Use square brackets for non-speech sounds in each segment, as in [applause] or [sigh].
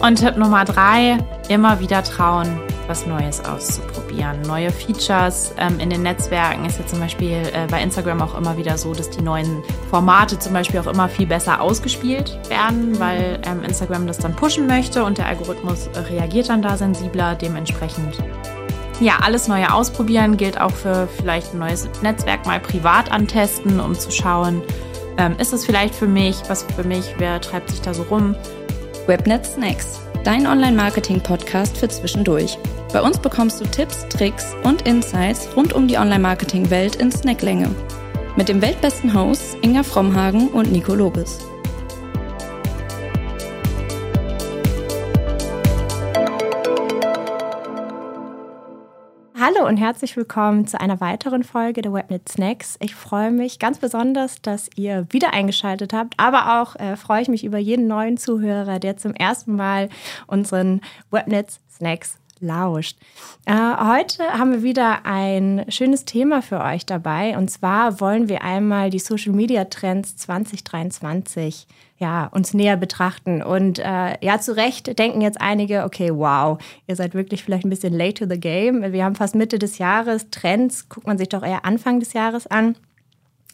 Und Tipp Nummer drei, immer wieder trauen, was Neues auszuprobieren. Neue Features ähm, in den Netzwerken ist ja zum Beispiel äh, bei Instagram auch immer wieder so, dass die neuen Formate zum Beispiel auch immer viel besser ausgespielt werden, weil ähm, Instagram das dann pushen möchte und der Algorithmus reagiert dann da sensibler. Dementsprechend ja, alles Neue ausprobieren gilt auch für vielleicht ein neues Netzwerk mal privat antesten, um zu schauen, ähm, ist es vielleicht für mich, was für mich, wer treibt sich da so rum. Webnet Snacks, dein Online-Marketing-Podcast für zwischendurch. Bei uns bekommst du Tipps, Tricks und Insights rund um die Online-Marketing-Welt in Snacklänge. Mit dem weltbesten Hosts Inga Frommhagen und Nico Lobes. Und herzlich willkommen zu einer weiteren Folge der Webnet Snacks. Ich freue mich ganz besonders, dass ihr wieder eingeschaltet habt, aber auch äh, freue ich mich über jeden neuen Zuhörer, der zum ersten Mal unseren Webnet Snacks lauscht. Äh, heute haben wir wieder ein schönes Thema für euch dabei und zwar wollen wir einmal die Social Media Trends 2023 ja, uns näher betrachten. Und äh, ja, zu Recht denken jetzt einige, okay, wow, ihr seid wirklich vielleicht ein bisschen late to the game. Wir haben fast Mitte des Jahres. Trends guckt man sich doch eher Anfang des Jahres an.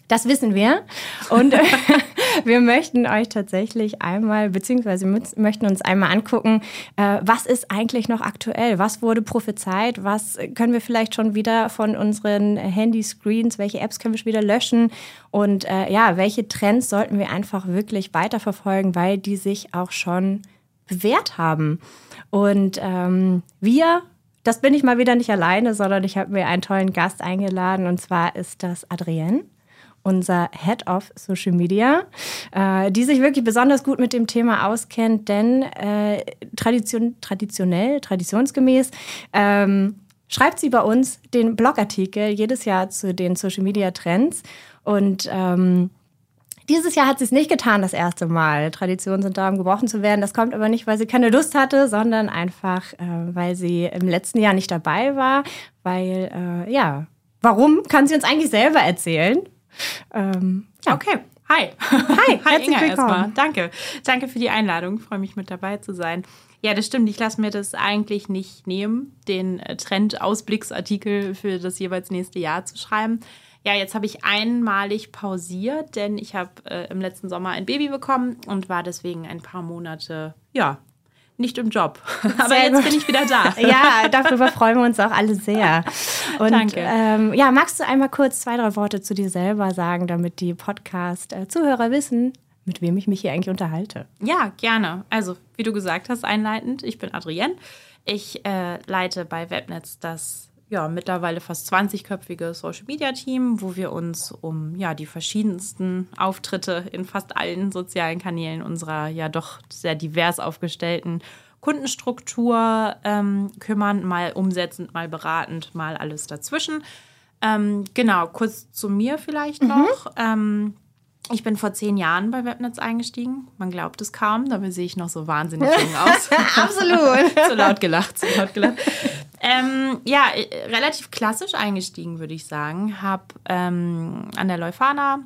Das wissen wir. Und [laughs] [laughs] wir möchten euch tatsächlich einmal, beziehungsweise möchten uns einmal angucken, äh, was ist eigentlich noch aktuell? Was wurde prophezeit? Was können wir vielleicht schon wieder von unseren Handyscreens, welche Apps können wir schon wieder löschen? Und äh, ja, welche Trends sollten wir einfach wirklich weiterverfolgen, weil die sich auch schon bewährt haben? Und ähm, wir das bin ich mal wieder nicht alleine, sondern ich habe mir einen tollen Gast eingeladen und zwar ist das Adrienne unser Head of Social Media, äh, die sich wirklich besonders gut mit dem Thema auskennt, denn äh, tradition, traditionell, traditionsgemäß, ähm, schreibt sie bei uns den Blogartikel jedes Jahr zu den Social Media Trends und ähm, dieses Jahr hat sie es nicht getan, das erste Mal. Traditionen sind da, um gebrochen zu werden. Das kommt aber nicht, weil sie keine Lust hatte, sondern einfach, äh, weil sie im letzten Jahr nicht dabei war. Weil, äh, ja, warum kann sie uns eigentlich selber erzählen? Ähm, ja. Okay. Hi. Hi, [laughs] Hi Inga erstmal. Danke. Danke für die Einladung. Ich freue mich mit dabei zu sein. Ja, das stimmt. Ich lasse mir das eigentlich nicht nehmen, den äh, Trend-Ausblicksartikel für das jeweils nächste Jahr zu schreiben. Ja, jetzt habe ich einmalig pausiert, denn ich habe äh, im letzten Sommer ein Baby bekommen und war deswegen ein paar Monate, ja, nicht im Job. [laughs] Aber jetzt bin ich wieder da. [laughs] ja, darüber freuen wir uns auch alle sehr. Und, Danke. Ähm, ja, magst du einmal kurz zwei, drei Worte zu dir selber sagen, damit die Podcast-Zuhörer wissen, mit wem ich mich hier eigentlich unterhalte? Ja, gerne. Also, wie du gesagt hast, einleitend, ich bin Adrienne. Ich äh, leite bei Webnetz das ja, mittlerweile fast 20-köpfige Social-Media-Team, wo wir uns um ja, die verschiedensten Auftritte in fast allen sozialen Kanälen unserer ja doch sehr divers aufgestellten Kundenstruktur ähm, kümmern, mal umsetzend, mal beratend, mal alles dazwischen. Ähm, genau, kurz zu mir vielleicht mhm. noch. Ähm, ich bin vor zehn Jahren bei Webnetz eingestiegen. Man glaubt es kaum, dabei sehe ich noch so wahnsinnig jung [laughs] aus. Absolut. [laughs] zu laut gelacht, zu laut gelacht. Ähm, ja, äh, relativ klassisch eingestiegen, würde ich sagen. Habe ähm, an der Leuphana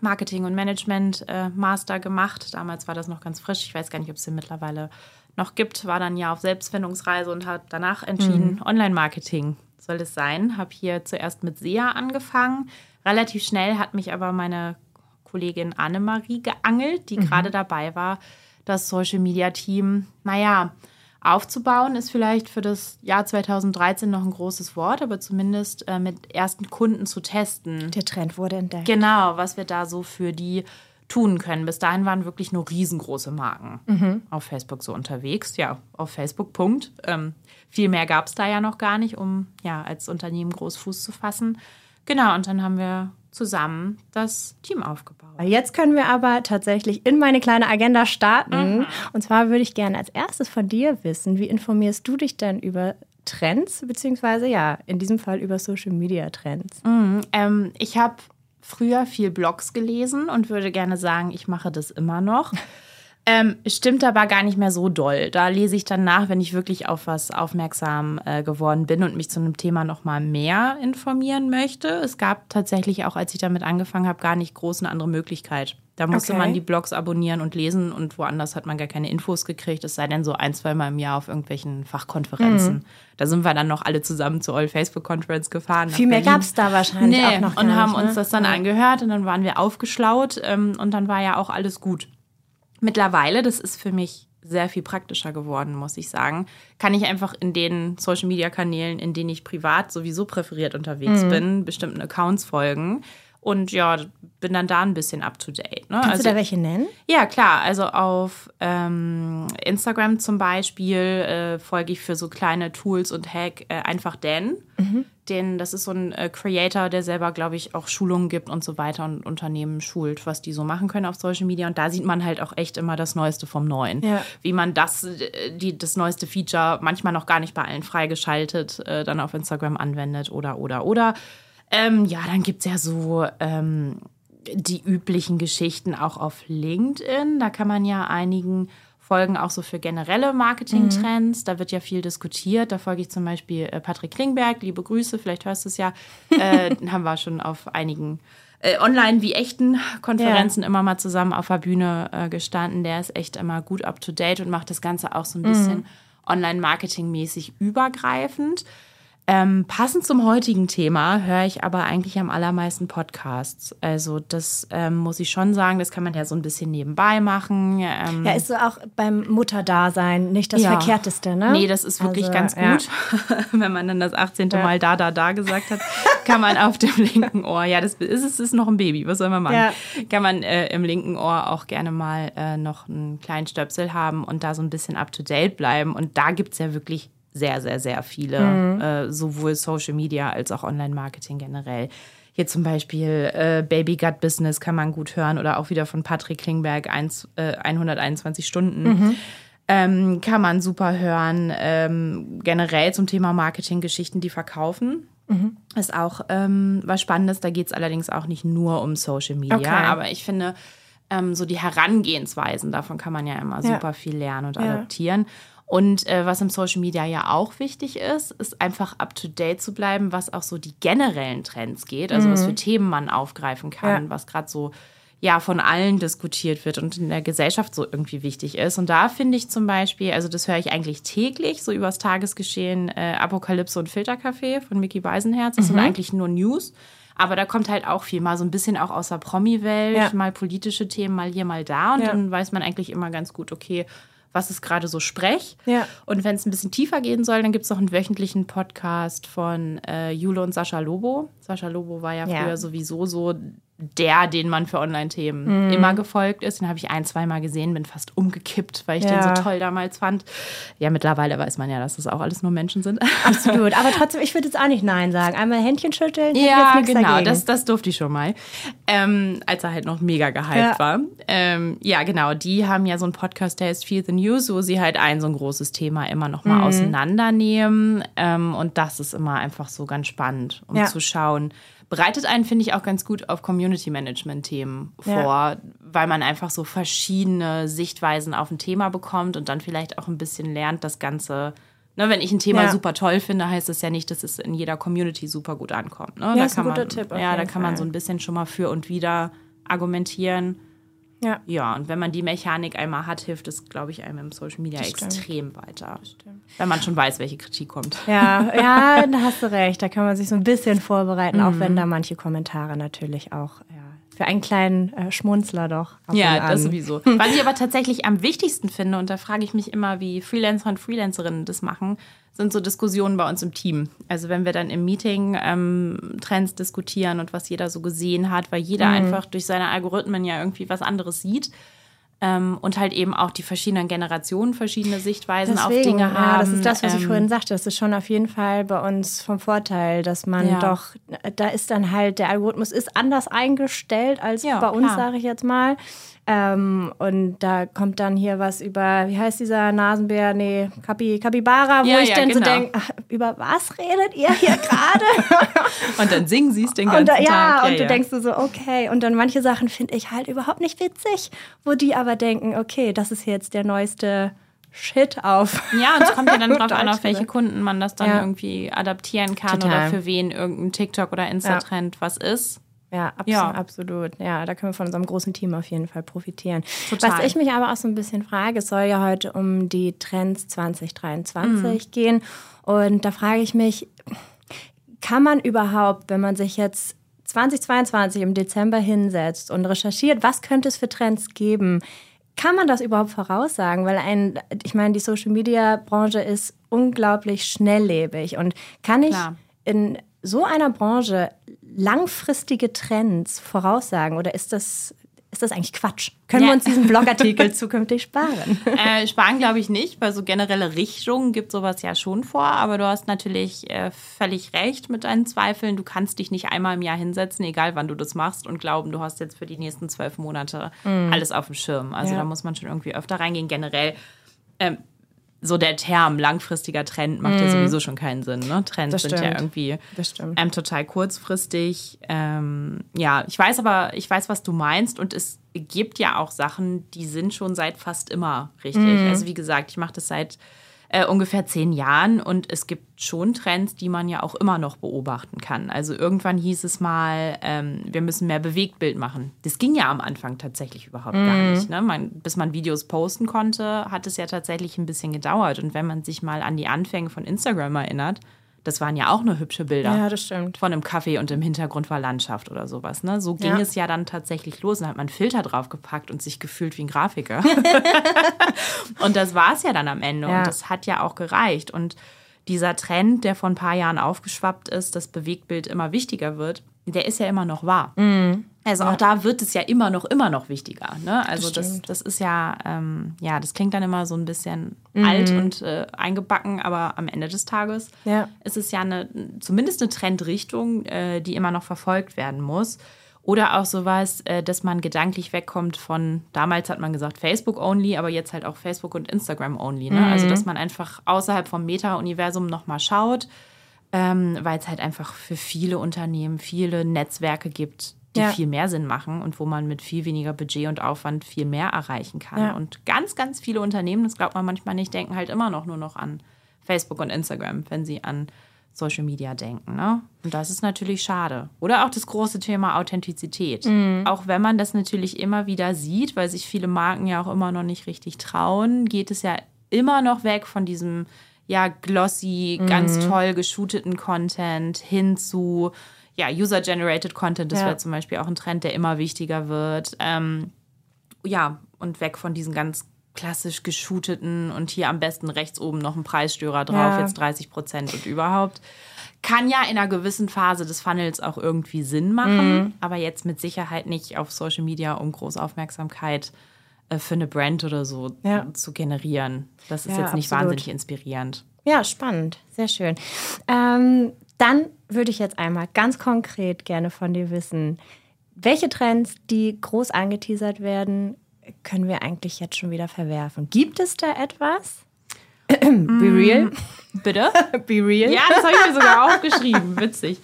Marketing und Management äh, Master gemacht. Damals war das noch ganz frisch. Ich weiß gar nicht, ob es den mittlerweile noch gibt. War dann ja auf Selbstfindungsreise und habe danach entschieden, mhm. Online-Marketing soll es sein. Habe hier zuerst mit SEA angefangen. Relativ schnell hat mich aber meine Kollegin Annemarie geangelt, die mhm. gerade dabei war, das Social Media Team, naja, aufzubauen, ist vielleicht für das Jahr 2013 noch ein großes Wort, aber zumindest äh, mit ersten Kunden zu testen. Der Trend wurde entdeckt. Genau, was wir da so für die tun können. Bis dahin waren wirklich nur riesengroße Marken mhm. auf Facebook so unterwegs. Ja, auf Facebook, Punkt. Ähm, viel mehr gab es da ja noch gar nicht, um ja als Unternehmen groß Fuß zu fassen. Genau, und dann haben wir zusammen das Team aufgebaut. Jetzt können wir aber tatsächlich in meine kleine Agenda starten. Mhm. Und zwar würde ich gerne als erstes von dir wissen, wie informierst du dich denn über Trends, beziehungsweise ja, in diesem Fall über Social Media Trends? Mhm, ähm, ich habe früher viel Blogs gelesen und würde gerne sagen, ich mache das immer noch. [laughs] Ähm, stimmt aber gar nicht mehr so doll. Da lese ich dann nach, wenn ich wirklich auf was aufmerksam äh, geworden bin und mich zu einem Thema noch mal mehr informieren möchte. Es gab tatsächlich auch, als ich damit angefangen habe, gar nicht groß eine andere Möglichkeit. Da musste Okay. man die Blogs abonnieren und lesen und woanders hat man gar keine Infos gekriegt, es sei denn so ein, zweimal im Jahr auf irgendwelchen Fachkonferenzen. Mhm. Da sind wir dann noch alle zusammen zur Old Facebook Conference gefahren. Viel mehr gab es da wahrscheinlich Nee, auch noch und haben nicht, uns ne? das dann angehört und dann waren wir aufgeschlaut ähm, und dann war ja auch alles gut. Mittlerweile, das ist für mich sehr viel praktischer geworden, muss ich sagen, kann ich einfach in den Social-Media-Kanälen, in denen ich privat sowieso präferiert unterwegs Mhm. bin, bestimmten Accounts folgen. Und ja, bin dann da ein bisschen up to date. Ne? Kannst also, du da welche nennen? ja, klar. Also auf ähm, Instagram zum Beispiel äh, folge ich für so kleine Tools und Hack äh, einfach Dan. Den, das ist so ein äh, Creator, der selber, glaube ich, auch Schulungen gibt und so weiter und Unternehmen schult, was die so machen können auf Social Media. Und da sieht man halt auch echt immer das Neueste vom Neuen. Ja. Wie man das, äh, die, das neueste Feature, manchmal noch gar nicht bei allen freigeschaltet, äh, dann auf Instagram anwendet oder, oder, oder. Ähm, ja, dann gibt es ja so ähm, die üblichen Geschichten auch auf LinkedIn. Da kann man ja einigen folgen, auch so für generelle Marketingtrends. Da wird ja viel diskutiert. Da folge ich zum Beispiel äh, Patrick Klingberg. Liebe Grüße, vielleicht hörst du es ja. [laughs] Äh, haben wir schon auf einigen äh, online wie echten Konferenzen immer mal zusammen auf der Bühne äh, gestanden. Der ist echt immer gut up to date und macht das Ganze auch so ein bisschen online-marketing-mäßig übergreifend. Ähm, passend zum heutigen Thema höre ich aber eigentlich am allermeisten Podcasts. Also das ähm, muss ich schon sagen, das kann man ja so ein bisschen nebenbei machen. Ähm, Ja, ist so auch beim Mutterdasein nicht das ja. Verkehrteste, ne? Nee, das ist wirklich Also, ganz ja. gut. [laughs] Wenn man dann das 18. Mal da, da, da gesagt hat, kann man auf dem linken Ohr, ja, das ist, es ist noch ein Baby, was soll man machen? Ja. Kann man äh, im linken Ohr auch gerne mal äh, noch einen kleinen Stöpsel haben und da so ein bisschen up to date bleiben. Und da gibt es ja wirklich sehr, sehr, sehr viele, Mhm. äh, sowohl Social Media als auch Online-Marketing generell. Hier zum Beispiel äh, Baby Gut Business kann man gut hören oder auch wieder von Patrick Klingberg, eins, äh, 121 Stunden. Mhm. Ähm, kann man super hören. Ähm, generell zum Thema Marketing-Geschichten, die verkaufen. Mhm. Ist auch ähm, was Spannendes. Da geht es allerdings auch nicht nur um Social Media. Okay. Aber ich finde, ähm, so die Herangehensweisen, davon kann man ja immer Ja. super viel lernen und Ja. adaptieren. Und äh, was im Social Media ja auch wichtig ist, ist einfach up to date zu bleiben, was auch so die generellen Trends geht, also was für Themen man aufgreifen kann, Mhm. Ja. was gerade so ja von allen diskutiert wird und in der Gesellschaft so irgendwie wichtig ist. Und da finde ich zum Beispiel, also das höre ich eigentlich täglich, so übers Tagesgeschehen, äh, Apokalypse und Filterkaffee von Mickey Beisenherz. Das sind Mhm. eigentlich nur News. Aber da kommt halt auch viel, mal so ein bisschen auch aus der Promi-Welt, Ja. mal politische Themen, mal hier, mal da. Und Ja. dann weiß man eigentlich immer ganz gut, okay, was ist gerade so Sprech. Ja. Und wenn es ein bisschen tiefer gehen soll, dann gibt es noch einen wöchentlichen Podcast von äh, Jule und Sascha Lobo. Sascha Lobo war ja, Ja. früher sowieso so der, den man für Online-Themen Mhm. immer gefolgt ist. Den habe ich ein, zweimal gesehen, bin fast umgekippt, weil ich Ja. den so toll damals fand. Ja, mittlerweile weiß man ja, dass das auch alles nur Menschen sind. [laughs] Absolut. Aber trotzdem, ich würde jetzt auch nicht Nein sagen. Einmal Händchen schütteln, Ja, genau, dagegen. das, das durfte ich schon mal. Ähm, als er halt noch mega gehypt Ja. war. Ähm, ja, genau, die haben ja so einen Podcast, der heißt Feel the News, wo sie halt ein so ein großes Thema immer noch Mhm. mal auseinandernehmen. Ähm, und das ist immer einfach so ganz spannend, um Ja. zu schauen. Bereitet einen, finde ich, auch ganz gut auf Community-Management-Themen Ja. vor, weil man einfach so verschiedene Sichtweisen auf ein Thema bekommt und dann vielleicht auch ein bisschen lernt, das Ganze. Ne, wenn ich ein Thema Ja. super toll finde, heißt das ja nicht, dass es in jeder Community super gut ankommt. Ne? Ja, da ist ein kann guter man, Tipp Ja, da kann man Fall. so ein bisschen schon mal für und wieder argumentieren. Ja. Ja, und wenn man die Mechanik einmal hat, hilft es, glaube ich, einem im Social Media stimmt. extrem weiter. Wenn man schon weiß, welche Kritik kommt. Ja, ja, da hast du recht. Da kann man sich so ein bisschen vorbereiten, auch Mhm. wenn da manche Kommentare natürlich auch ja, für einen kleinen äh, Schmunzler doch. Ja, das sowieso. [laughs] Was ich aber tatsächlich am wichtigsten finde, und da frage ich mich immer, wie Freelancer und Freelancerinnen das machen, sind so Diskussionen bei uns im Team. Also wenn wir dann im Meeting ähm, Trends diskutieren und was jeder so gesehen hat, weil jeder einfach durch seine Algorithmen ja irgendwie was anderes sieht. Ähm, und halt eben auch die verschiedenen Generationen verschiedene Sichtweisen auf Deswegen, Dinge haben. ja, das ist das, was ich Ähm, vorhin sagte. Das ist schon auf jeden Fall bei uns vom Vorteil, dass man Ja. doch, da ist dann halt, der Algorithmus ist anders eingestellt als Ja, bei uns, sage ich jetzt mal. Ähm, und da kommt dann hier was über, wie heißt dieser Nasenbär? Nee, Kapi, Kapibara, wo Ja, ich ja, dann so genau. denke, ach, über was redet ihr hier gerade? [laughs] Und dann singen sie es den ganzen Und da, ja, Tag. und du denkst du so, okay. Und dann manche Sachen finde ich halt überhaupt nicht witzig, wo die aber denken, okay, das ist jetzt der neueste Shit auf. Ja, und es kommt ja dann [laughs] drauf an, auf welche. Kunden man das dann Ja. irgendwie adaptieren kann Total. oder für wen irgendein TikTok oder Insta-Trend was ist. Ja, abs Ja. absolut. Ja, da können wir von unserem großen Team auf jeden Fall profitieren. Total. Was ich mich aber auch so ein bisschen frage, es soll ja heute um die Trends 2023 Mhm. gehen. Und da frage ich mich, kann man überhaupt, wenn man sich jetzt 2022 im Dezember hinsetzt und recherchiert, was könnte es für Trends geben, kann man das überhaupt voraussagen? Weil ein, ich meine, die Social Media Branche ist unglaublich schnelllebig und kann ich Klar. in so einer Branche langfristige Trends voraussagen oder ist das, ist das eigentlich Quatsch? Können Ja. wir uns diesen Blogartikel [laughs] zukünftig sparen? Äh, sparen glaube ich nicht, weil so generelle Richtungen gibt sowas ja schon vor. Aber du hast natürlich äh, völlig recht mit deinen Zweifeln. Du kannst dich nicht einmal im Jahr hinsetzen, egal wann du das machst, und glauben, du hast jetzt für die nächsten zwölf Monate alles auf dem Schirm. Also Ja. da muss man schon irgendwie öfter reingehen. Generell ähm, so der Term langfristiger Trend macht ja sowieso schon keinen Sinn. Ne? Trends Das sind ja irgendwie ähm, total kurzfristig. Ähm, ja, ich weiß aber, ich weiß, was du meinst und es gibt ja auch Sachen, die sind schon seit fast immer richtig. Also wie gesagt, ich mache das seit äh, ungefähr zehn Jahren und es gibt schon Trends, die man ja auch immer noch beobachten kann. Also irgendwann hieß es mal, ähm, wir müssen mehr Bewegtbild machen. Das ging ja am Anfang tatsächlich überhaupt gar nicht. Ne? Man, bis man Videos posten konnte, hat es ja tatsächlich ein bisschen gedauert. Und wenn man sich mal an die Anfänge von Instagram erinnert, das waren ja auch nur hübsche Bilder Ja, das stimmt. von einem Kaffee und im Hintergrund war Landschaft oder sowas. Ne? So ging Ja. es ja dann tatsächlich los. Dann hat man einen Filter draufgepackt und sich gefühlt wie ein Grafiker. [laughs] und das war es ja dann am Ende. Ja. Und das hat ja auch gereicht. Und dieser Trend, der vor ein paar Jahren aufgeschwappt ist, dass Bewegtbild immer wichtiger wird, der ist ja immer noch wahr. Mhm. Also auch da wird es ja immer noch, immer noch wichtiger. Ne? Also das, stimmt. das ist ja, ähm, ja, das klingt dann immer so ein bisschen Mhm. alt und äh, eingebacken, aber am Ende des Tages Ja. ist es ja eine, zumindest eine Trendrichtung, äh, die immer noch verfolgt werden muss. Oder auch sowas, äh, dass man gedanklich wegkommt von, damals hat man gesagt Facebook only, aber jetzt halt auch Facebook und Instagram only. Ne? Also, dass man einfach außerhalb vom Meta-Universum nochmal schaut, ähm, weil es halt einfach für viele Unternehmen viele Netzwerke gibt, die Ja. viel mehr Sinn machen und wo man mit viel weniger Budget und Aufwand viel mehr erreichen kann. Ja. Und ganz, ganz viele Unternehmen, das glaubt man manchmal nicht, denken halt immer noch nur noch an Facebook und Instagram, wenn sie an Social Media denken. Ne? Und das ist natürlich schade. Oder auch das große Thema Authentizität. Auch wenn man das natürlich immer wieder sieht, weil sich viele Marken ja auch immer noch nicht richtig trauen, geht es ja immer noch weg von diesem ja glossy, ganz toll geshooteten Content hin zu ja, User-Generated Content. Das Ja. wäre zum Beispiel auch ein Trend, der immer wichtiger wird. Ähm, ja, und weg von diesen ganz klassisch geshooteten und hier am besten rechts oben noch ein Preisstörer drauf, Ja. jetzt 30 Prozent und überhaupt. Kann ja in einer gewissen Phase des Funnels auch irgendwie Sinn machen, Mhm. aber jetzt mit Sicherheit nicht auf Social Media, um große Aufmerksamkeit für eine Brand oder so Ja. zu generieren. Das ist Ja, jetzt nicht absolut. wahnsinnig inspirierend. Ja, spannend. Sehr schön. Ähm, dann würde ich jetzt einmal ganz konkret gerne von dir wissen, welche Trends, die groß angeteasert werden, können wir eigentlich jetzt schon wieder verwerfen? Gibt es da etwas? Be real. Bitte? [laughs] Be real. Ja, das habe ich mir sogar aufgeschrieben. Witzig.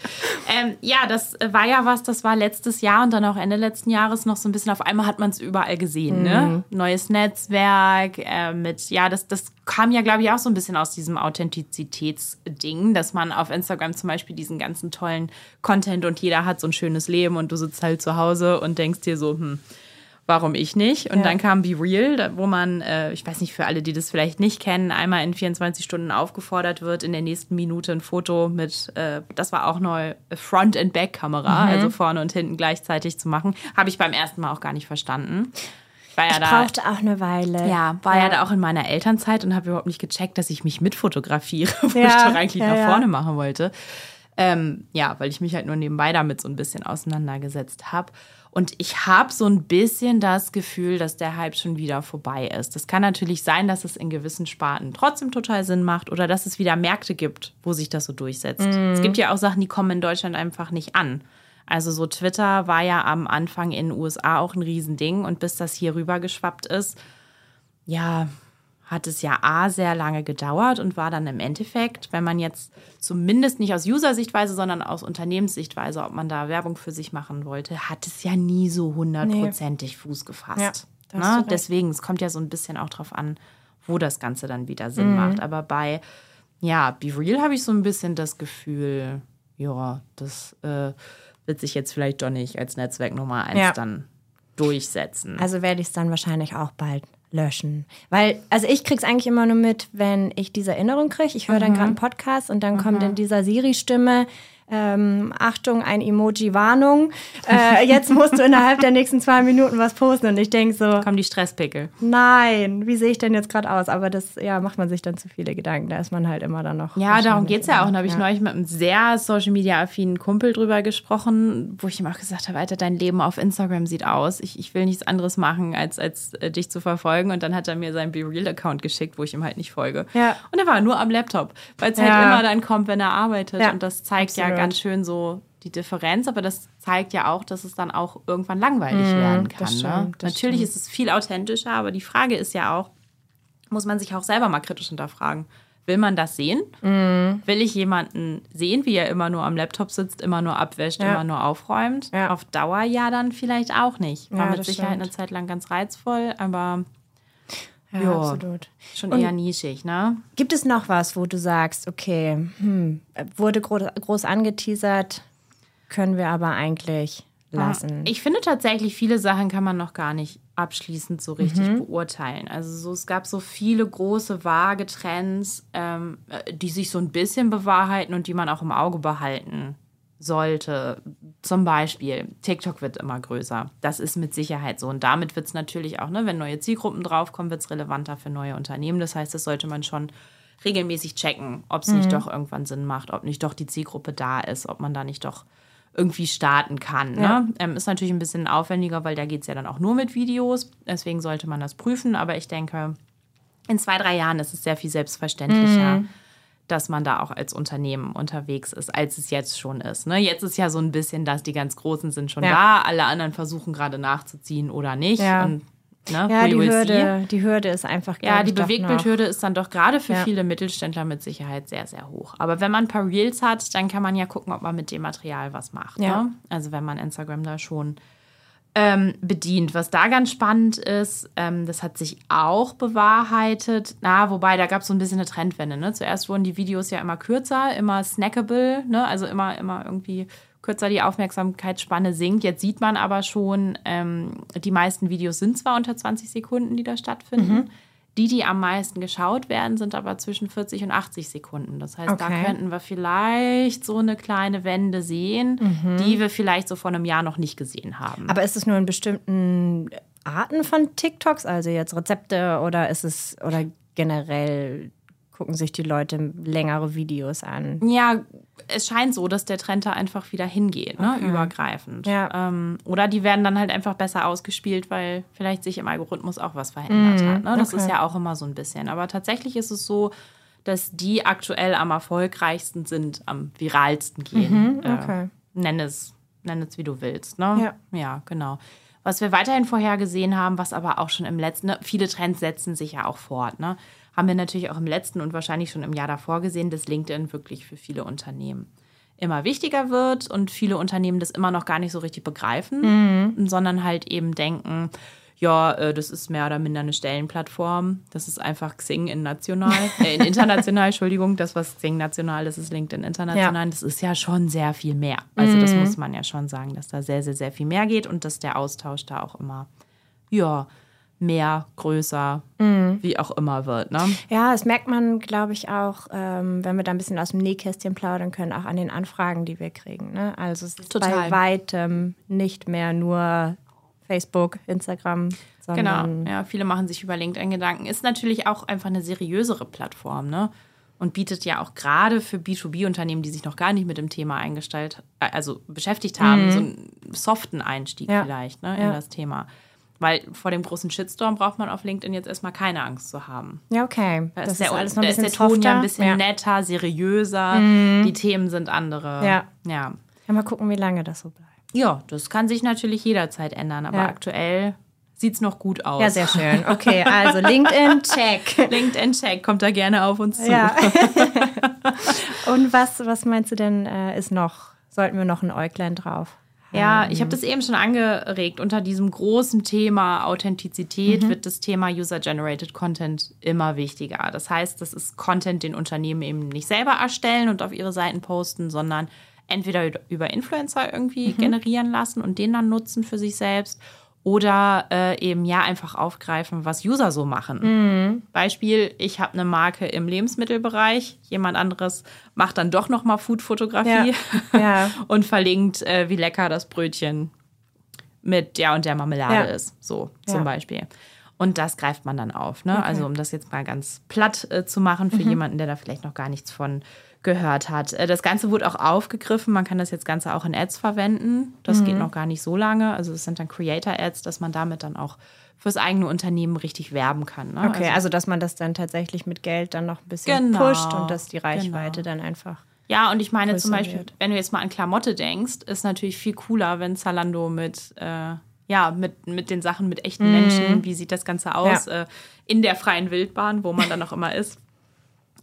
Ähm, ja, das war ja was, das war letztes Jahr und dann auch Ende letzten Jahres noch so ein bisschen. Auf einmal hat man es überall gesehen, ne? Neues Netzwerk äh, mit, ja, das, das kam ja, glaube ich, auch so ein bisschen aus diesem Authentizitätsding, dass man auf Instagram zum Beispiel diesen ganzen tollen Content und jeder hat so ein schönes Leben und du sitzt halt zu Hause und denkst dir so, hm, warum ich nicht? Und Ja. dann kam Be Real, wo man, äh, ich weiß nicht, für alle, die das vielleicht nicht kennen, einmal in 24 Stunden aufgefordert wird, in der nächsten Minute ein Foto mit, äh, das war auch neu, Front- and Back-Kamera, also vorne und hinten gleichzeitig zu machen. Habe ich beim ersten Mal auch gar nicht verstanden. War ja da, brauchte auch eine Weile. ja, war ja. da auch in meiner Elternzeit und habe überhaupt nicht gecheckt, dass ich mich mitfotografiere, [laughs] wo Ja, ich doch eigentlich ja, nach ja. vorne machen wollte. Ähm, ja, weil ich mich halt nur nebenbei damit so ein bisschen auseinandergesetzt habe. Und ich habe so ein bisschen das Gefühl, dass der Hype schon wieder vorbei ist. Das kann natürlich sein, dass es in gewissen Sparten trotzdem total Sinn macht oder dass es wieder Märkte gibt, wo sich das so durchsetzt. Es gibt ja auch Sachen, die kommen in Deutschland einfach nicht an. Also so Twitter war ja am Anfang in den USA auch ein Riesending und bis das hier rüber geschwappt ist, ja, hat es ja A sehr lange gedauert und war dann im Endeffekt, wenn man jetzt zumindest nicht aus User-Sichtweise, sondern aus Unternehmenssichtweise, ob man da Werbung für sich machen wollte, hat es ja nie so hundertprozentig Fuß gefasst. Ja, ne? Deswegen, es kommt ja so ein bisschen auch drauf an, wo das Ganze dann wieder Sinn Mhm. macht. Aber bei, ja, Be Real habe ich so ein bisschen das Gefühl, ja, das äh, wird sich jetzt vielleicht doch nicht als Netzwerk Nummer eins Ja. dann durchsetzen. Also werde ich es dann wahrscheinlich auch bald löschen. Weil, also ich krieg's eigentlich immer nur mit, wenn ich diese Erinnerung kriege. Ich höre dann gerade einen Podcast und dann kommt in dieser Siri-Stimme, ähm, Achtung, ein Emoji-Warnung. Äh, jetzt musst du innerhalb der nächsten zwei Minuten was posten. Und ich denke so, kommen die Stresspickel. nein, wie sehe ich denn jetzt gerade aus? Aber das, ja, macht man sich dann zu viele Gedanken. Da ist man halt immer dann noch. Ja, darum geht es ja auch. Da habe ich neulich mit einem sehr Social Media affinen Kumpel drüber gesprochen, wo ich ihm auch gesagt habe, Alter, dein Leben auf Instagram sieht aus. Ich, ich will nichts anderes machen, als, als äh, dich zu verfolgen. Und dann hat er mir seinen Be Real-Account geschickt, wo ich ihm halt nicht folge. Ja. Und er war nur am Laptop, weil es halt Ja. immer dann kommt, wenn er arbeitet. Ja, Und das zeigt ja absolut. Ganz schön so die Differenz, aber das zeigt ja auch, dass es dann auch irgendwann langweilig werden kann. Ne? stimmt, das Natürlich stimmt. ist es viel authentischer, aber die Frage ist ja auch, muss man sich auch selber mal kritisch hinterfragen. Will man das sehen? Mhm. Will ich jemanden sehen, wie er immer nur am Laptop sitzt, immer nur abwäscht, Ja. immer nur aufräumt? Ja. Auf Dauer ja dann vielleicht auch nicht. War Ja, mit Sicherheit stimmt. eine Zeit lang ganz reizvoll, aber Ja, Ja. absolut. schon Und- eher nischig, ne? Gibt es noch was, wo du sagst, okay, hm, wurde groß, groß angeteasert, können wir aber eigentlich lassen? Ich finde tatsächlich, viele Sachen kann man noch gar nicht abschließend so richtig Mhm. beurteilen. Also so, es gab so viele große, vage Trends, ähm, äh, die sich so ein bisschen bewahrheiten und die man auch im Auge behalten sollte. Zum Beispiel, TikTok wird immer größer. Das ist mit Sicherheit so. Und damit wird es natürlich auch, ne, wenn neue Zielgruppen draufkommen, wird es relevanter für neue Unternehmen. Das heißt, das sollte man schon regelmäßig checken, ob es nicht doch irgendwann Sinn macht, ob nicht doch die Zielgruppe da ist, ob man da nicht doch irgendwie starten kann. Ne? Ja. Ähm, ist natürlich ein bisschen aufwendiger, weil da geht es ja dann auch nur mit Videos. Deswegen sollte man das prüfen. Aber ich denke, in zwei, drei Jahren ist es sehr viel selbstverständlicher, dass man da auch als Unternehmen unterwegs ist, als es jetzt schon ist. Ne? Jetzt ist ja so ein bisschen, dass die ganz Großen sind schon Ja. da, alle anderen versuchen gerade nachzuziehen oder nicht. Ja. Und, ne, ja, die will see. Hürde, die Hürde ist einfach Ja, die Bewegbildhürde ist dann doch gerade für Ja. viele Mittelständler mit Sicherheit sehr, sehr hoch. Aber wenn man ein paar Reels hat, dann kann man ja gucken, ob man mit dem Material was macht. Ja. Ne? Also wenn man Instagram da schon ähm, bedient. Was da ganz spannend ist, ähm, das hat sich auch bewahrheitet. Na, wobei, da gab es so ein bisschen eine Trendwende. Ne? Zuerst wurden die Videos ja immer kürzer, immer snackable, ne? also immer, immer irgendwie kürzer die Aufmerksamkeitsspanne sinkt. Jetzt sieht man aber schon, ähm, die meisten Videos sind zwar unter 20 Sekunden, die da stattfinden. Mhm. Die, die am meisten geschaut werden, sind aber zwischen 40 und 80 Sekunden. Das heißt, da Okay. könnten wir vielleicht so eine kleine Wende sehen, die wir vielleicht so vor einem Jahr noch nicht gesehen haben. Aber ist es nur in bestimmten Arten von TikToks, also jetzt Rezepte oder ist es oder generell gucken sich die Leute längere Videos an? Ja, es scheint so, dass der Trend da einfach wieder hingeht, ne? übergreifend. Ja. Ähm, oder die werden dann halt einfach besser ausgespielt, weil vielleicht sich im Algorithmus auch was verändert hat. Ne? Das okay. ist ja auch immer so ein bisschen. Aber tatsächlich ist es so, dass die aktuell am erfolgreichsten sind, am viralsten gehen. okay. Äh, nenn, es, nenn es, wie du willst. Ne? Ja. ja, genau. Was wir weiterhin vorhergesehen haben, was aber auch schon im letzten, ne, viele Trends setzen sich ja auch fort, ne? Haben wir natürlich auch im letzten und wahrscheinlich schon im Jahr davor gesehen, dass LinkedIn wirklich für viele Unternehmen immer wichtiger wird und viele Unternehmen das immer noch gar nicht so richtig begreifen, sondern halt eben denken, ja, äh, das ist mehr oder minder eine Stellenplattform. Das ist einfach Xing in national, äh, in [laughs] international, Entschuldigung, das was Xing national, das ist LinkedIn international. Das ist ja schon sehr viel mehr. Also das muss man ja schon sagen, dass da sehr, sehr, sehr viel mehr geht und dass der Austausch da auch immer, ja, mehr, größer, wie auch immer wird. Ne? Ja, das merkt man, glaube ich, auch, ähm, wenn wir da ein bisschen aus dem Nähkästchen plaudern können, auch an den Anfragen, die wir kriegen. Ne? Also es ist Total. bei weitem nicht mehr nur Facebook, Instagram, Genau, ja, viele machen sich über LinkedIn Gedanken. Ist natürlich auch einfach eine seriösere Plattform, ne? Und bietet ja auch gerade für B2B-Unternehmen, die sich noch gar nicht mit dem Thema eingestellt, äh, also beschäftigt haben, so einen soften Einstieg Mhm. Ja. vielleicht ne, in Ja. das Thema. Weil vor dem großen Shitstorm braucht man auf LinkedIn jetzt erstmal keine Angst zu haben. ja, okay. Da das ist, der, alles noch ein ist bisschen der Ton ja ein bisschen ja. Mhm. netter, seriöser, die Themen sind andere. Ja. ja. Ja, mal gucken, wie lange das so bleibt. Ja, das kann sich natürlich jederzeit ändern, aber Ja. aktuell sieht es noch gut aus. Ja, sehr schön. Okay, also LinkedIn, [laughs] check. LinkedIn Check, kommt da gerne auf uns zu. Ja. [laughs] Und was, was meinst du denn, äh, ist noch, sollten wir noch ein Äuglein drauf? Ja, ich habe das eben schon angeregt. Unter diesem großen Thema Authentizität wird das Thema User-Generated Content immer wichtiger. Das heißt, das ist Content, den Unternehmen eben nicht selber erstellen und auf ihre Seiten posten, sondern entweder über Influencer irgendwie mhm. generieren lassen und den dann nutzen für sich selbst oder äh, eben ja einfach aufgreifen, was User so machen. Mhm. Beispiel, ich habe eine Marke im Lebensmittelbereich, jemand anderes macht dann doch nochmal Food-Fotografie ja. [laughs] ja. und verlinkt, äh, wie lecker das Brötchen mit der und der Marmelade ja. ist, so zum Beispiel. Und das greift man dann auf. Ne? Okay. Also um das jetzt mal ganz platt äh, zu machen für mhm. jemanden, der da vielleicht noch gar nichts von gehört hat. Äh, das Ganze wurde auch aufgegriffen. Man kann das jetzt Ganze auch in Ads verwenden. Das mhm. geht noch gar nicht so lange. Also es sind dann Creator-Ads, dass man damit dann auch fürs eigene Unternehmen richtig werben kann. Ne? Okay, also, also, dass man das dann tatsächlich mit Geld dann noch ein bisschen genau, pusht und dass die Reichweite genau. dann einfach. Ja, und ich meine zum Beispiel, wird. wenn du jetzt mal an Klamotte denkst, ist natürlich viel cooler, wenn Zalando mit, äh, ja, mit, mit den Sachen mit echten mhm. Menschen, wie sieht das Ganze aus, ja. äh, in der freien Wildbahn, wo man dann auch immer ist,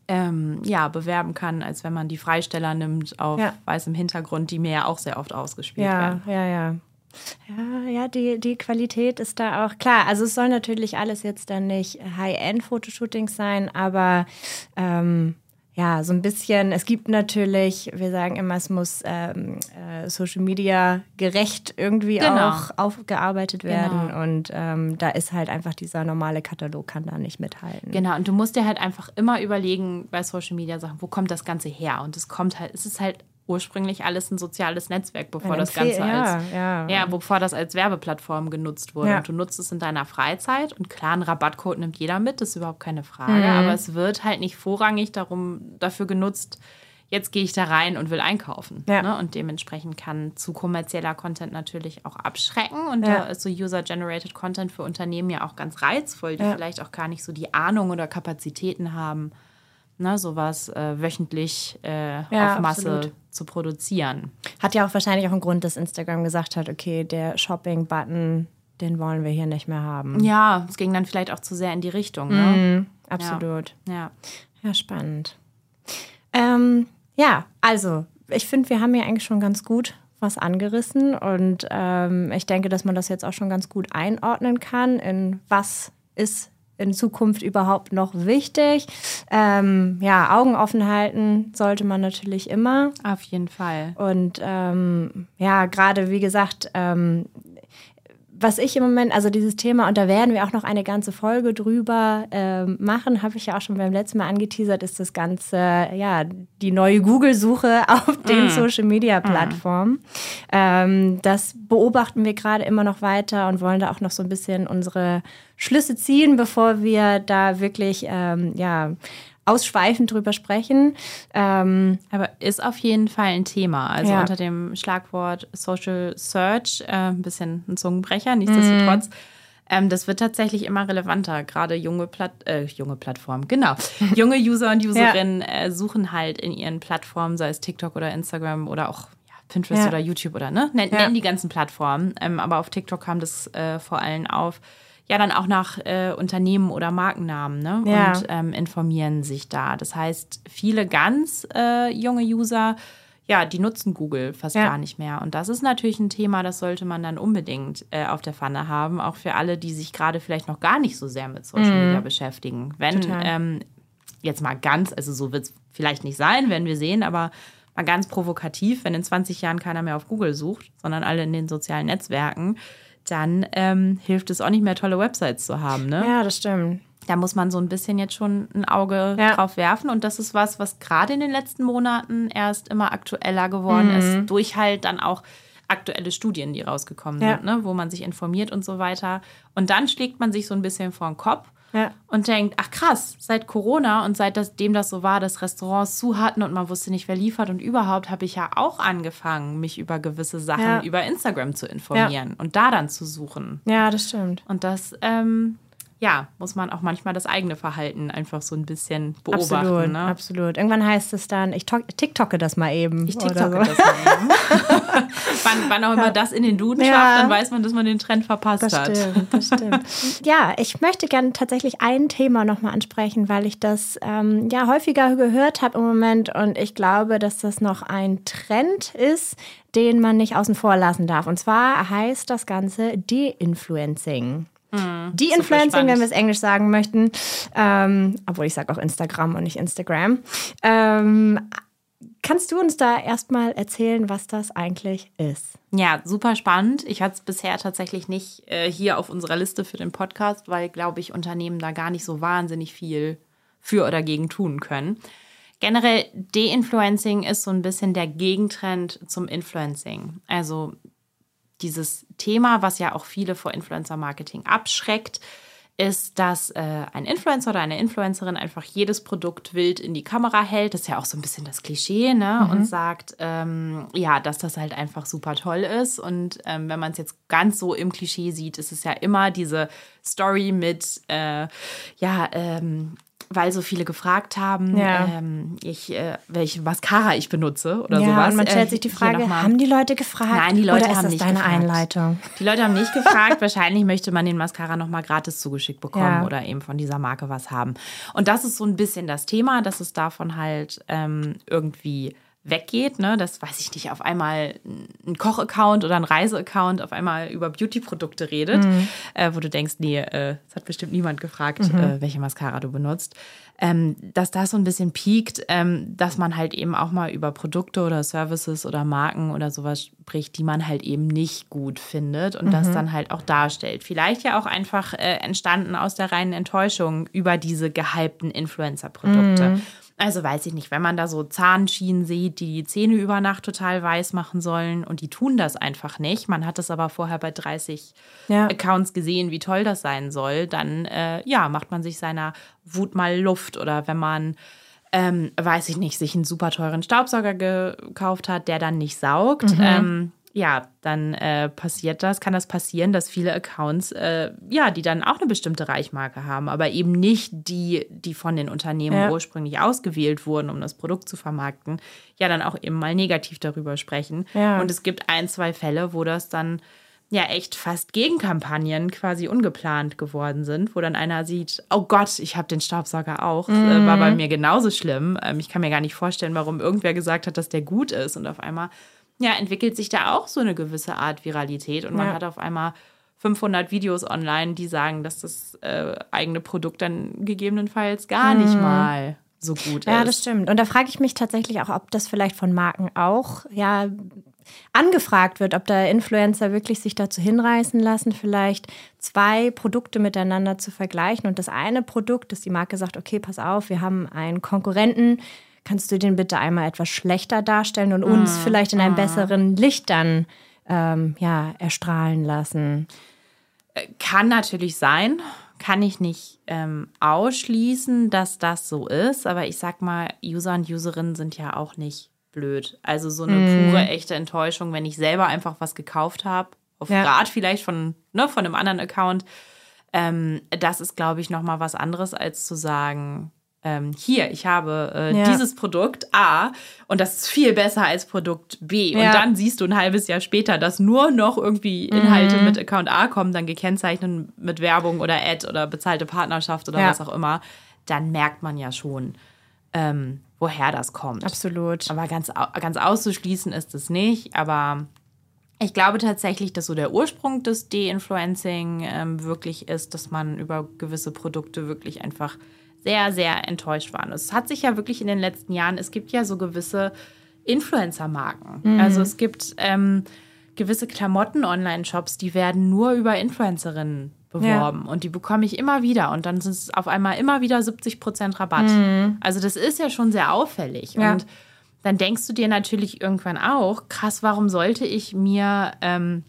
ähm, ja, bewerben kann, als wenn man die Freisteller nimmt auf ja. weißem Hintergrund, die mir ja auch sehr oft ausgespielt ja, werden. Ja, ja, ja. Ja, die, die Qualität ist da auch klar. Also es soll natürlich alles jetzt dann nicht High-End-Fotoshootings sein, aber ähm, ja, so ein bisschen, es gibt natürlich, wir sagen immer, es muss ähm, äh, Social Media gerecht irgendwie genau. auch aufgearbeitet werden. Genau. Und ähm, da ist halt einfach dieser normale Katalog kann da nicht mithalten. Genau, und du musst dir halt einfach immer überlegen bei Social Media Sachen, wo kommt das Ganze her? Und es kommt halt, es ist halt ursprünglich alles ein soziales Netzwerk, bevor das Ganze ja, als ja. ja. bevor das als Werbeplattform genutzt wurde. Ja. Und du nutzt es in deiner Freizeit und klar, einen Rabattcode nimmt jeder mit, das ist überhaupt keine Frage. Mhm. Aber es wird halt nicht vorrangig darum dafür genutzt, jetzt gehe ich da rein und will einkaufen. Ne? Und dementsprechend kann zu kommerzieller Content natürlich auch abschrecken. Und da ist so User-Generated Content für Unternehmen ja auch ganz reizvoll, die vielleicht auch gar nicht so die Ahnung oder Kapazitäten haben ne, sowas äh, wöchentlich äh, ja, auf Masse absolut. zu produzieren. Hat ja auch wahrscheinlich auch einen Grund, dass Instagram gesagt hat, okay, der Shopping-Button, den wollen wir hier nicht mehr haben. Ja, es ging dann vielleicht auch zu sehr in die Richtung. Ne? Mm, absolut. Ja. ja. Ja, spannend. Ähm, ja, also ich finde, wir haben ja eigentlich schon ganz gut was angerissen und ähm, ich denke, dass man das jetzt auch schon ganz gut einordnen kann, in was ist in Zukunft überhaupt noch wichtig? Ähm, ja, Augen offen halten sollte man natürlich immer. Auf jeden Fall. Und ähm, ja, gerade wie gesagt, ähm, was ich im Moment, also dieses Thema, und da werden wir auch noch eine ganze Folge drüber äh, machen, habe ich ja auch schon beim letzten Mal angeteasert, ist das Ganze, ja, die neue Google-Suche [laughs] auf den mm. Social-Media-Plattformen. Mm. Ähm, das beobachten wir gerade immer noch weiter und wollen da auch noch so ein bisschen unsere Schlüsse ziehen, bevor wir da wirklich, ähm, ja, ausschweifend drüber sprechen. Ähm, Aber ist auf jeden Fall ein Thema. Also ja. unter dem Schlagwort Social Search, äh, ein bisschen ein Zungenbrecher, nichtsdestotrotz. Mm. Ähm, das wird tatsächlich immer relevanter. Gerade junge, Platt, äh, junge Plattformen, genau. [laughs] junge User und Userinnen ja. äh, suchen halt in ihren Plattformen, sei es TikTok oder Instagram oder auch ja, Pinterest oder YouTube oder ne? Nennen die ganzen Plattformen. Ähm, aber auf TikTok kam das äh, vor allem auf ja dann auch nach äh, Unternehmen oder Markennamen ne? Ja. und ähm, informieren sich da. Das heißt, viele ganz äh, junge User, ja, die nutzen Google fast ja. gar nicht mehr. Und das ist natürlich ein Thema, das sollte man dann unbedingt äh, auf der Pfanne haben, auch für alle, die sich gerade vielleicht noch gar nicht so sehr mit Social mhm. Media beschäftigen. Wenn ähm, jetzt mal ganz, also so wird es vielleicht nicht sein, werden wir sehen, aber mal ganz provokativ, wenn in 20 Jahren keiner mehr auf Google sucht, sondern alle in den sozialen Netzwerken, dann ähm, hilft es auch nicht mehr, tolle Websites zu haben. Ne? Ja, das stimmt. Da muss man so ein bisschen jetzt schon ein Auge ja. drauf werfen. Und das ist was, was gerade in den letzten Monaten erst immer aktueller geworden mhm. ist, durch halt dann auch aktuelle Studien, die rausgekommen ja. sind, ne? wo man sich informiert und so weiter. Und dann schlägt man sich so ein bisschen vor den Kopf ja. und denkt, ach krass, seit Corona und seitdem das so war, dass Restaurants zu hatten und man wusste nicht, wer liefert und überhaupt, habe ich ja auch angefangen, mich über gewisse Sachen ja. über Instagram zu informieren und da dann zu suchen. Ja, das stimmt. Und das ähm, ja, muss man auch manchmal das eigene Verhalten einfach so ein bisschen beobachten. Absolut, ne? absolut. Irgendwann heißt es dann, ich TikToke das mal eben. Ich TikToke so. das mal eben. [laughs] wann, wann, auch immer das in den Duden ja. schafft, dann weiß man, dass man den Trend verpasst das hat. Stimmt, das stimmt. [laughs] ja, ich möchte gerne tatsächlich ein Thema nochmal ansprechen, weil ich das ähm, ja häufiger gehört habe im Moment und ich glaube, dass das noch ein Trend ist, den man nicht außen vor lassen darf. Und zwar heißt das Ganze De-Influencing. Mhm, die Influencing, wenn wir es Englisch sagen möchten, ähm, obwohl ich sage auch Instagram und nicht Instagram. Ähm, kannst du uns da erstmal erzählen, was das eigentlich ist? Ja, super spannend. Ich hatte es bisher tatsächlich nicht äh, hier auf unserer Liste für den Podcast, weil, glaube ich, Unternehmen da gar nicht so wahnsinnig viel für oder gegen tun können. Generell, De-Influencing ist so ein bisschen der Gegentrend zum Influencing. Also dieses Thema, was ja auch viele vor Influencer-Marketing abschreckt, ist, dass äh, ein Influencer oder eine Influencerin einfach jedes Produkt wild in die Kamera hält. Das ist ja auch so ein bisschen das Klischee, ne? Mhm. Und sagt, ähm, ja, dass das halt einfach super toll ist. Und ähm, wenn man es jetzt ganz so im Klischee sieht, ist es ja immer diese Story mit, äh, ja, ähm, weil so viele gefragt haben, ja. ähm, ich, äh, welche Mascara ich benutze oder ja, sowas. Und man stellt äh, sich die Frage, haben die Leute gefragt? Nein, die Leute oder haben ist nicht deine gefragt. Einleitung? Die Leute haben nicht [laughs] gefragt. Wahrscheinlich möchte man den Mascara nochmal gratis zugeschickt bekommen ja. oder eben von dieser Marke was haben. Und das ist so ein bisschen das Thema, dass es davon halt ähm, irgendwie weggeht, ne, dass, weiß ich nicht, auf einmal ein Koch-Account oder ein Reise-Account auf einmal über Beauty-Produkte redet, mhm. äh, wo du denkst, nee, äh, es hat bestimmt niemand gefragt, mhm. äh, welche Mascara du benutzt. Ähm, dass das so ein bisschen piekt, ähm, dass man halt eben auch mal über Produkte oder Services oder Marken oder sowas spricht, die man halt eben nicht gut findet und mhm. das dann halt auch darstellt. Vielleicht ja auch einfach äh, entstanden aus der reinen Enttäuschung über diese gehypten Influencer-Produkte. Also weiß ich nicht, wenn man da so Zahnschienen sieht, die die Zähne über Nacht total weiß machen sollen und die tun das einfach nicht. Man hat es aber vorher bei 30 ja. Accounts gesehen, wie toll das sein soll. Dann äh, ja, macht man sich seiner Wut mal Luft. Oder wenn man, ähm, weiß ich nicht, sich einen super teuren Staubsauger gekauft hat, der dann nicht saugt. Mhm. Ähm, ja, dann äh, passiert das, kann das passieren, dass viele Accounts, äh, ja, die dann auch eine bestimmte Reichmarke haben, aber eben nicht die, die von den Unternehmen ja. ursprünglich ausgewählt wurden, um das Produkt zu vermarkten, ja, dann auch eben mal negativ darüber sprechen. Ja. Und es gibt ein, zwei Fälle, wo das dann ja echt fast Gegenkampagnen quasi ungeplant geworden sind, wo dann einer sieht, oh Gott, ich habe den Staubsauger auch, mhm. äh, war bei mir genauso schlimm. Ähm, ich kann mir gar nicht vorstellen, warum irgendwer gesagt hat, dass der gut ist und auf einmal ja, entwickelt sich da auch so eine gewisse Art Viralität und man ja. hat auf einmal 500 Videos online, die sagen, dass das äh, eigene Produkt dann gegebenenfalls gar nicht mhm. mal so gut ja, ist. Ja, das stimmt. Und da frage ich mich tatsächlich auch, ob das vielleicht von Marken auch ja angefragt wird, ob da Influencer wirklich sich dazu hinreißen lassen, vielleicht zwei Produkte miteinander zu vergleichen und das eine Produkt, dass die Marke sagt, okay, pass auf, wir haben einen Konkurrenten, kannst du den bitte einmal etwas schlechter darstellen und uns mm, vielleicht in einem mm. besseren Licht dann ähm, ja, erstrahlen lassen? Äh, kann natürlich sein. Kann ich nicht ähm, ausschließen, dass das so ist. Aber ich sag mal, User und Userinnen sind ja auch nicht blöd. Also so eine mm. pure, echte Enttäuschung, wenn ich selber einfach was gekauft habe, auf ja. Rat vielleicht von, ne, von einem anderen Account. Ähm, das ist, glaube ich, noch mal was anderes, als zu sagen, ähm, hier, ich habe äh, ja. dieses Produkt A und das ist viel besser als Produkt B. Ja. Und dann siehst du ein halbes Jahr später, dass nur noch irgendwie Inhalte mhm. mit Account A kommen, dann gekennzeichnet mit Werbung oder Ad oder bezahlte Partnerschaft oder ja. was auch immer. Dann merkt man ja schon, ähm, woher das kommt. Absolut. Aber ganz, ganz auszuschließen ist es nicht. Aber ich glaube tatsächlich, dass so der Ursprung des De-Influencing ähm, wirklich ist, dass man über gewisse Produkte wirklich einfach sehr, sehr enttäuscht waren. Es hat sich ja wirklich in den letzten Jahren, es gibt ja so gewisse Influencer-Marken. Mhm. Also es gibt ähm, gewisse Klamotten-Online-Shops, die werden nur über Influencerinnen beworben ja. und die bekomme ich immer wieder und dann sind es auf einmal immer wieder 70 Prozent Rabatt. Mhm. Also das ist ja schon sehr auffällig ja. und dann denkst du dir natürlich irgendwann auch, krass, warum sollte ich mir ähm,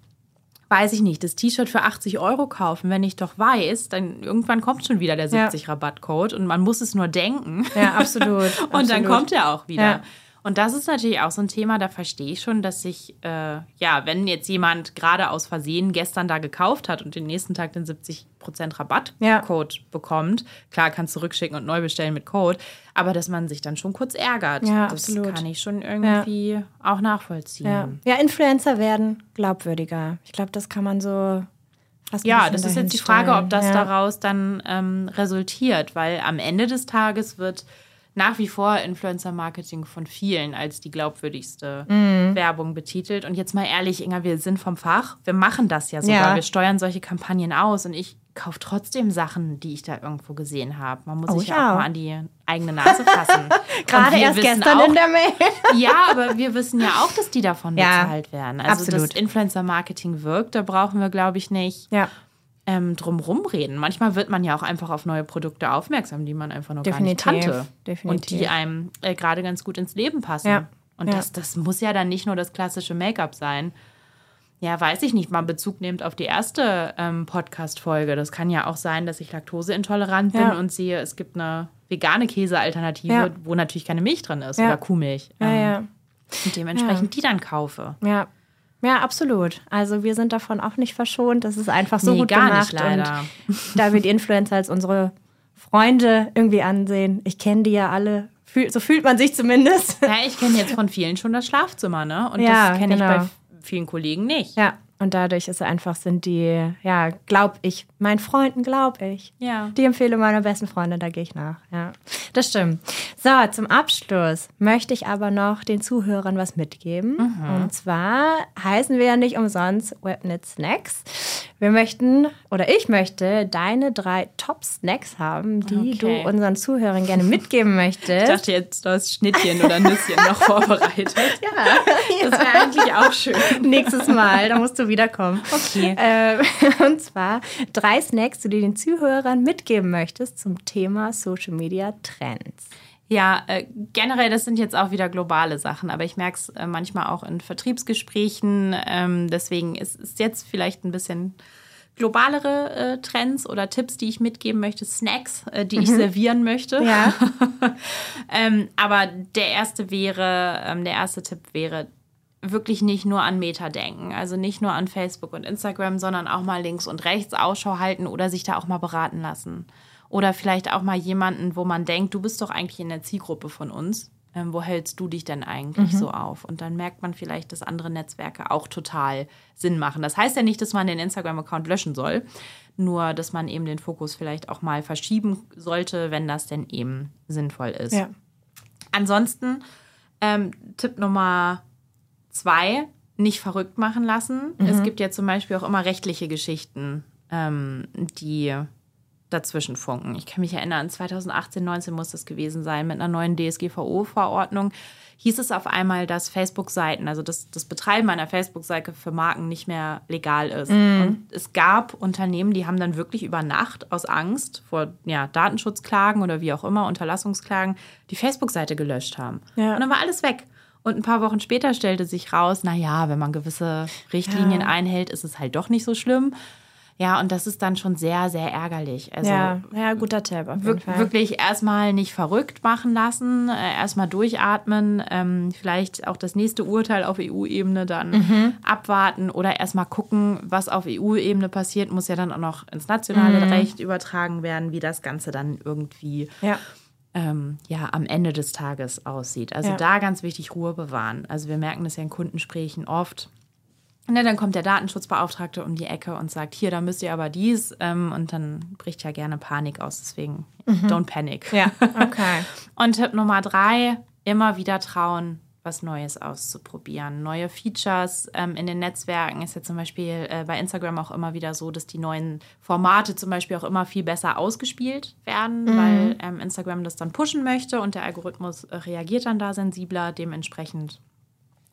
weiß ich nicht, das T-Shirt für 80 Euro kaufen, wenn ich doch weiß, dann irgendwann kommt schon wieder der 70 ja. Rabattcode und man muss es nur denken. Ja, absolut. [laughs] und absolut. dann kommt er auch wieder. Ja. Und das ist natürlich auch so ein Thema, da verstehe ich schon, dass sich, äh, ja, wenn jetzt jemand gerade aus Versehen gestern da gekauft hat und den nächsten Tag den 70% Rabattcode ja. bekommt, klar, kannst du zurückschicken und neu bestellen mit Code, aber dass man sich dann schon kurz ärgert, ja, das absolut. kann ich schon irgendwie ja. auch nachvollziehen. Ja. ja, Influencer werden glaubwürdiger. Ich glaube, das kann man so ja, das ist jetzt die Frage, ob das ja. daraus dann ähm, resultiert, weil am Ende des Tages wird nach wie vor Influencer-Marketing von vielen als die glaubwürdigste mhm. Werbung betitelt. Und jetzt mal ehrlich, Inga, wir sind vom Fach. Wir machen das ja sogar. Ja. Wir steuern solche Kampagnen aus. Und ich kaufe trotzdem Sachen, die ich da irgendwo gesehen habe. Man muss Oh, sich ich ja auch mal an die eigene Nase fassen. [laughs] Gerade erst gestern auch, in der Mail. [laughs] Ja, aber wir wissen ja auch, dass die davon Ja, bezahlt werden. Also absolut. das Influencer-Marketing wirkt, da brauchen wir, glaube ich, nicht Ja, ähm, drum rumreden. Manchmal wird man ja auch einfach auf neue Produkte aufmerksam, die man einfach noch Definitiv, gar nicht kannte. definitiv. Und die einem äh, gerade ganz gut ins Leben passen. Ja, Und ja. Das, das muss ja dann nicht nur das klassische Make-up sein. Ja, weiß ich nicht, mal Bezug nehmt auf die erste ähm, Podcast-Folge. Das kann ja auch sein, dass ich laktoseintolerant bin Ja. und sehe, es gibt eine vegane Käsealternative, Ja. wo natürlich keine Milch drin ist oder Kuhmilch. Ähm. Und dementsprechend die dann kaufe. Ja. Ja, absolut. Also wir sind davon auch nicht verschont. Das ist einfach so Nee, gut gemacht. nicht. Und [laughs] da wir die Influencer als unsere Freunde irgendwie ansehen, ich kenne die ja alle, so fühlt man sich zumindest. Ja, ich kenne jetzt von vielen schon das Schlafzimmer, ne? Und Ja, das kenne genau. ich bei f- vielen Kollegen nicht. Ja, und dadurch ist einfach, sind die, ja, glaub ich, meinen Freunden glaub ich. Ja. Die Empfehlung meiner besten Freundin, da gehe ich nach. Ja, das stimmt. So, zum Abschluss möchte ich aber noch den Zuhörern was mitgeben. Mhm. Und zwar heißen wir ja nicht umsonst Webnit Snacks. Wir möchten, oder ich möchte, deine drei Top-Snacks haben, die Okay. du unseren Zuhörern gerne mitgeben [laughs] möchtest. Ich dachte jetzt, du hast Schnittchen oder Nüsschen noch [laughs] vorbereitet. Ja. Das wäre eigentlich auch schön. Nächstes Mal, da musst du wiederkommen. Okay. [laughs] Äh, und zwar drei Snacks, die du den Zuhörern mitgeben möchtest zum Thema Social Media Trends. Ja, äh, generell, das sind jetzt auch wieder globale Sachen, aber ich merke es äh, manchmal auch in Vertriebsgesprächen. Ähm, deswegen ist es jetzt vielleicht ein bisschen globalere äh, Trends oder Tipps, die ich mitgeben möchte, Snacks, äh, die ich servieren möchte. Ja. [laughs] ähm, aber der erste wäre, ähm, der erste Tipp wäre, wirklich nicht nur an Meta denken, also nicht nur an Facebook und Instagram, sondern auch mal links und rechts Ausschau halten oder sich da auch mal beraten lassen. Oder vielleicht auch mal jemanden, wo man denkt, du bist doch eigentlich in der Zielgruppe von uns. Ähm, wo hältst du dich denn eigentlich so auf? Und dann merkt man vielleicht, dass andere Netzwerke auch total Sinn machen. Das heißt ja nicht, dass man den Instagram-Account löschen soll, nur dass man eben den Fokus vielleicht auch mal verschieben sollte, wenn das denn eben sinnvoll ist. Ja. Ansonsten ähm, Tipp Nummer zwei, nicht verrückt machen lassen. Es gibt ja zum Beispiel auch immer rechtliche Geschichten, ähm, die dazwischen funken. Ich kann mich erinnern, 2018, 19 muss das gewesen sein, mit einer neuen DSGVO-Verordnung hieß es auf einmal, dass Facebook-Seiten, also das, das Betreiben einer Facebook-Seite für Marken nicht mehr legal ist. Und es gab Unternehmen, die haben dann wirklich über Nacht aus Angst vor ja, Datenschutzklagen oder wie auch immer, Unterlassungsklagen, die Facebook-Seite gelöscht haben. Ja. Und dann war alles weg. Und ein paar Wochen später stellte sich raus, naja, wenn man gewisse Richtlinien Ja. einhält, ist es halt doch nicht so schlimm. Ja, und das ist dann schon sehr, sehr ärgerlich. Also ja, ja, guter Tipp auf jeden Fall. wirklich erstmal nicht verrückt machen lassen, äh, erstmal durchatmen, ähm, vielleicht auch das nächste Urteil auf EU-Ebene dann Mhm. abwarten oder erstmal gucken, was auf EU-Ebene passiert, muss ja dann auch noch ins nationale Mhm. Recht übertragen werden, wie das Ganze dann irgendwie Ja. Ähm, ja, am Ende des Tages aussieht. Also Ja. da ganz wichtig Ruhe bewahren. Also wir merken das ja in Kundensprechen oft. Ne, dann kommt der Datenschutzbeauftragte um die Ecke und sagt, hier, da müsst ihr aber dies. Ähm, und dann bricht ja gerne Panik aus. Deswegen, don't panic. Mhm. Ja, [laughs] okay. Und Tipp Nummer drei, immer wieder trauen, was Neues auszuprobieren. Neue Features ähm, in den Netzwerken ist ja zum Beispiel äh, bei Instagram auch immer wieder so, dass die neuen Formate zum Beispiel auch immer viel besser ausgespielt werden, weil ähm, Instagram das dann pushen möchte und der Algorithmus reagiert dann da sensibler. Dementsprechend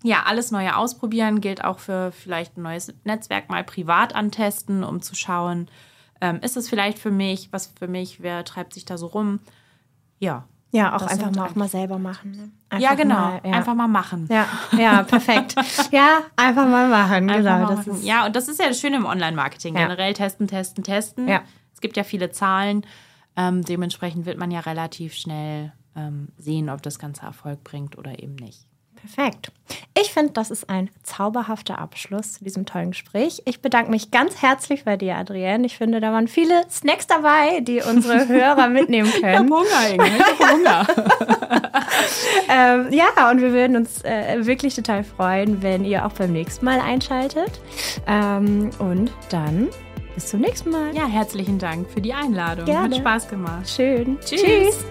ja, alles Neue ausprobieren gilt auch für vielleicht ein neues Netzwerk mal privat antesten, um zu schauen, ähm, ist es vielleicht für mich, was für mich, wer treibt sich da so rum? Ja. Ja, auch Das einfach mal, auch mal selber machen. ne? ja, Einfach genau. Mal, ja. Einfach mal machen. Ja, ja, perfekt. [laughs] ja, einfach mal machen. Einfach genau. mal machen. ja, und das ist ja das Schöne im Online-Marketing. Ja. Generell testen, testen, testen. Ja. Es gibt ja viele Zahlen. Ähm, dementsprechend wird man ja relativ schnell ähm, sehen, ob das Ganze Erfolg bringt oder eben nicht. Perfekt. Ich finde, das ist ein zauberhafter Abschluss zu diesem tollen Gespräch. Ich bedanke mich ganz herzlich bei dir, Adrienne. Ich finde, da waren viele Snacks dabei, die unsere [laughs] Hörer mitnehmen können. Hunger, Inge. Ich hab Hunger. [laughs] Ähm, ja, und wir würden uns äh, wirklich total freuen, wenn ihr auch beim nächsten Mal einschaltet. Ähm, und dann bis zum nächsten Mal. ja, herzlichen Dank für die Einladung. Gerne. Hat Spaß gemacht. Schön. Tschüss. Tschüss.